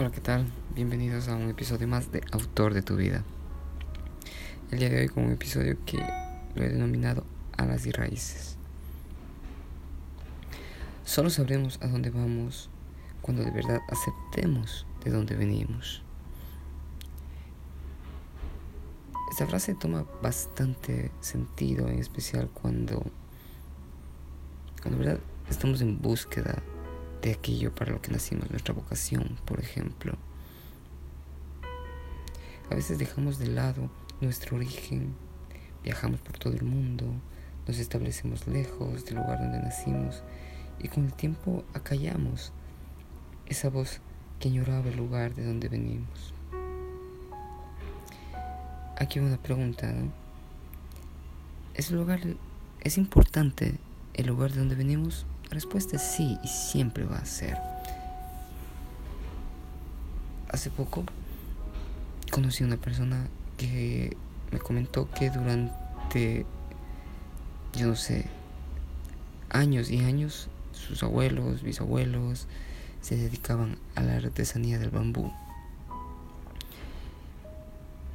Hola, ¿qué tal? Bienvenidos a un episodio más de Autor de tu vida. El día de hoy con un episodio que lo he denominado Alas y Raíces. Solo sabremos a dónde vamos cuando de verdad aceptemos de dónde venimos. Esta frase toma bastante sentido, en especial cuando, cuando de verdad estamos en búsqueda de aquello para lo que nacimos, nuestra vocación, por ejemplo. A veces dejamos de lado nuestro origen, viajamos por todo el mundo, nos establecemos lejos del lugar donde nacimos y con el tiempo acallamos esa voz que añoraba el lugar de donde venimos. Aquí una pregunta. ¿Es, lugar, ¿Es importante el lugar de donde venimos? La respuesta es sí y siempre va a ser. Hace poco conocí a una persona que me comentó que durante, yo no sé, años y años, sus abuelos, bisabuelos, se dedicaban a la artesanía del bambú.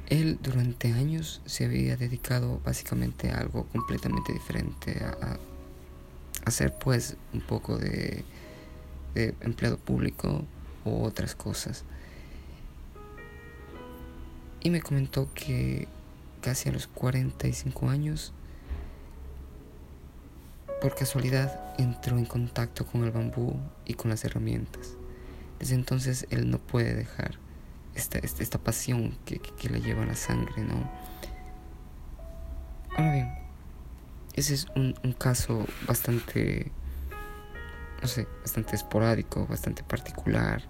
Él durante años se había dedicado básicamente a algo completamente diferente, a, hacer pues un poco de, de empleado público o otras cosas. Y me comentó que casi a los 45 años, por casualidad, entró en contacto con el bambú y con las herramientas. Desde entonces él no puede dejar esta, esta, pasión que, que, le lleva la sangre, ¿no? Ahora bien, ese es un, caso bastante, no sé, bastante esporádico, bastante particular,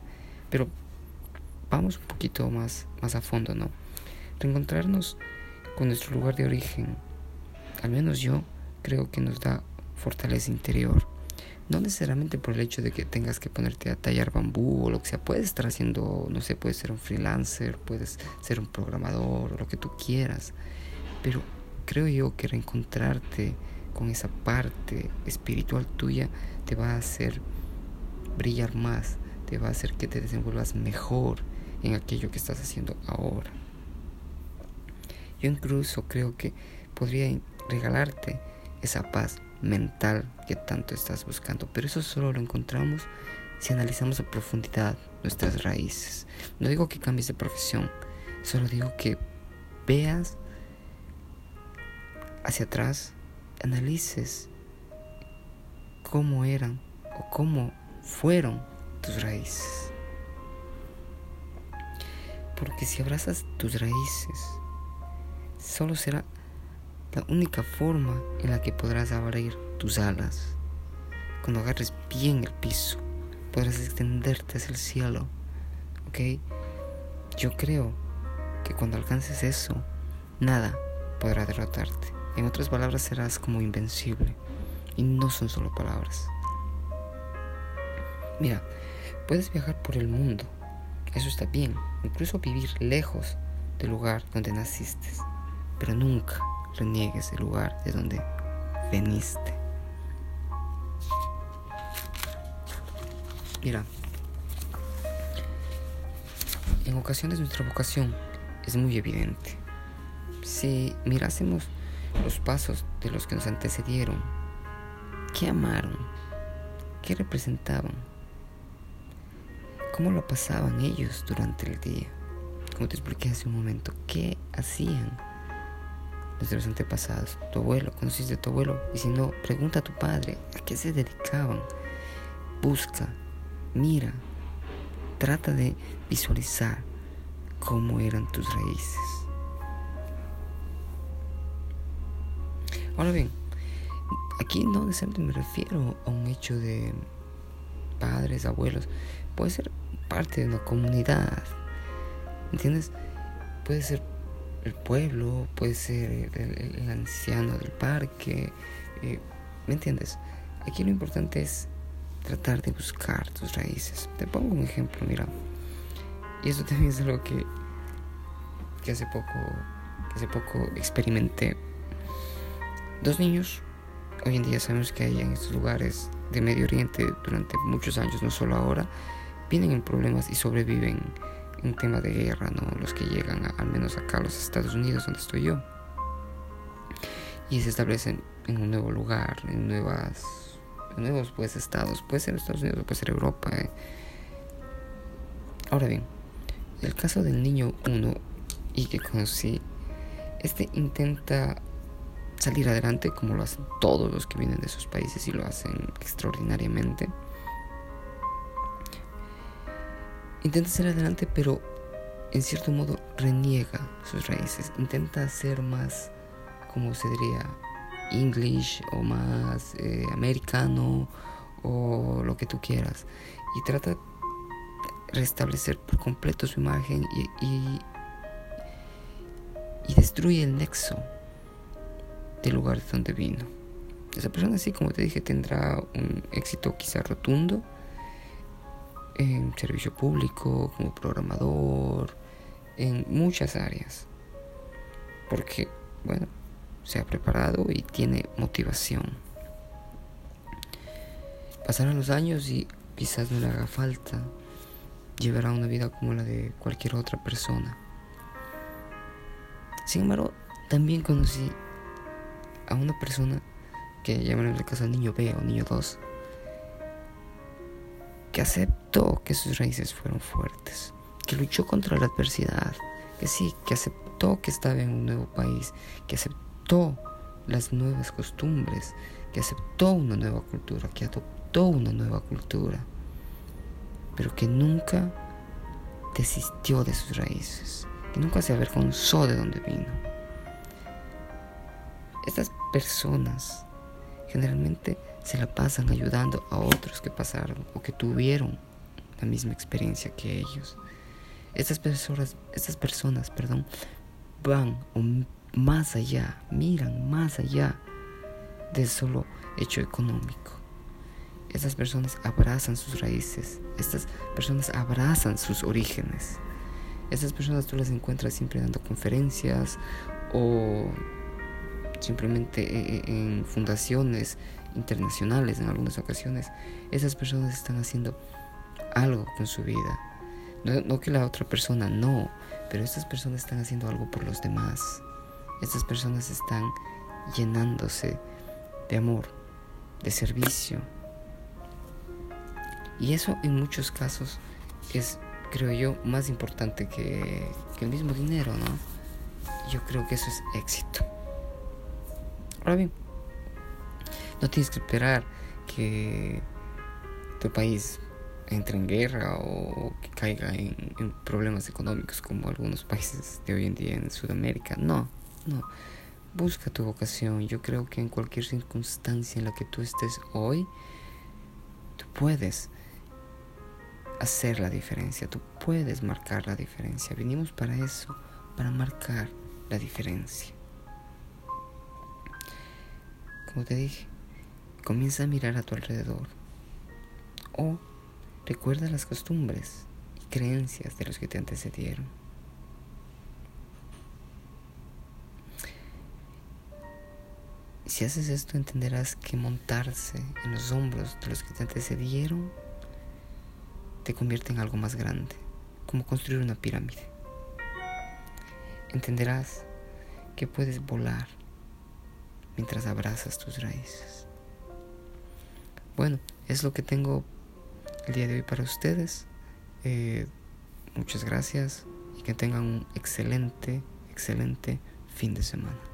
pero vamos un poquito más, más a fondo, ¿no? Reencontrarnos con nuestro lugar de origen, al menos yo creo que nos da fortaleza interior. No necesariamente por el hecho de que tengas que ponerte a tallar bambú o lo que sea. Puedes estar haciendo, no sé, puedes ser un freelancer, puedes ser un programador lo que tú quieras. Pero creo yo que reencontrarte con esa parte espiritual tuya te va a hacer brillar más, te va a hacer que te desenvuelvas mejor en aquello que estás haciendo ahora. Yo incluso creo que podría regalarte esa paz mental que tanto estás buscando, pero eso solo lo encontramos si analizamos a profundidad nuestras raíces. No digo que cambies de profesión, solo digo que veas hacia atrás, analices cómo eran o cómo fueron tus raíces. Porque si abrazas tus raíces, solo será la única forma en la que podrás abrir tus alas. Cuando agarres bien el piso, podrás extenderte hacia el cielo. ¿Ok? Yo creo que cuando alcances eso, nada podrá derrotarte. En otras palabras, serás como invencible. Y no son solo palabras. Mira, puedes viajar por el mundo. Eso está bien. Incluso vivir lejos del lugar donde naciste. Pero nunca reniegues el lugar de donde veniste. Mira, en ocasiones nuestra vocación es muy evidente. Si mirásemos los pasos de los que nos antecedieron. ¿Qué amaron? ¿Qué representaban? ¿Cómo lo pasaban ellos durante el día? Como te expliqué hace un momento, ¿qué hacían nuestros antepasados? Tu abuelo, conociste a tu abuelo, y si no, pregunta a tu padre, ¿a qué se dedicaban? Busca, mira, trata de visualizar cómo eran tus raíces. Ahora bien, aquí no necesariamente me refiero a un hecho de padres, abuelos. Puede ser parte de una comunidad. ¿Entiendes? Puede ser el pueblo, puede ser el, anciano del parque. Eh, ¿Me entiendes? Aquí lo importante es tratar de buscar tus raíces. Te pongo un ejemplo, mira. Y eso también es algo que, que hace poco que hace poco experimenté Dos niños, hoy en día sabemos que hay en estos lugares de Medio Oriente durante muchos años, no solo ahora, vienen en problemas y sobreviven en tema de guerra, ¿no? Los que llegan al menos acá a los Estados Unidos, donde estoy yo. Y se establecen en un nuevo lugar, en nuevas nuevos pues estados, puede ser Estados Unidos puede ser Europa. ¿eh? Ahora bien, el caso del niño 1 y que conocí, este intenta salir adelante como lo hacen todos los que vienen de esos países y lo hacen extraordinariamente. Intenta salir adelante, pero en cierto modo reniega sus raíces. Intenta ser más, como se diría, English o más eh, americano o lo que tú quieras. Y trata de restablecer por completo su imagen y, y, y destruye el nexo del lugar de donde vino. Esa persona, así como te dije, tendrá un éxito quizá rotundo en servicio público, como programador, en muchas áreas. Porque, bueno, se ha preparado y tiene motivación. Pasarán los años y quizás no le haga falta. Llevará una vida como la de cualquier otra persona. Sin embargo, también conocí a una persona que llaman en el caso al niño B o niño 2, que aceptó que sus raíces fueron fuertes, que luchó contra la adversidad, que sí, que aceptó que estaba en un nuevo país, que aceptó las nuevas costumbres, que aceptó una nueva cultura, que adoptó una nueva cultura, pero que nunca desistió de sus raíces, que nunca se avergonzó de donde vino. Estas personas generalmente se la pasan ayudando a otros que pasaron o que tuvieron la misma experiencia que ellos. Estas personas, estas personas, perdón, van más allá, miran más allá del solo hecho económico. Estas personas abrazan sus raíces, estas personas abrazan sus orígenes. Estas personas tú las encuentras siempre dando conferencias o simplemente e, e, en fundaciones internacionales en algunas ocasiones. Esas personas están haciendo algo con su vida. No, no que la otra persona no, pero estas personas están haciendo algo por los demás. Estas personas están llenándose de amor, de servicio. Y eso en muchos casos es, creo yo, más importante que, el mismo dinero, ¿no? Yo creo que eso es éxito. Ahora bien, no tienes que esperar que tu país entre en guerra o que caiga en, problemas económicos como algunos países de hoy en día en Sudamérica. No, no, busca tu vocación. Yo creo que en cualquier circunstancia en la que tú estés hoy, tú puedes hacer la diferencia, tú puedes marcar la diferencia. Venimos para eso, para marcar la diferencia. Como te dije, comienza a mirar a tu alrededor o recuerda las costumbres y creencias de los que te antecedieron. Si haces esto entenderás que montarse en los hombros de los que te antecedieron te convierte en algo más grande, como construir una pirámide. Entenderás que puedes volar mientras abrazas tus raíces. Bueno, es lo que tengo el día de hoy para ustedes. Eh, muchas gracias y que tengan un excelente, excelente fin de semana.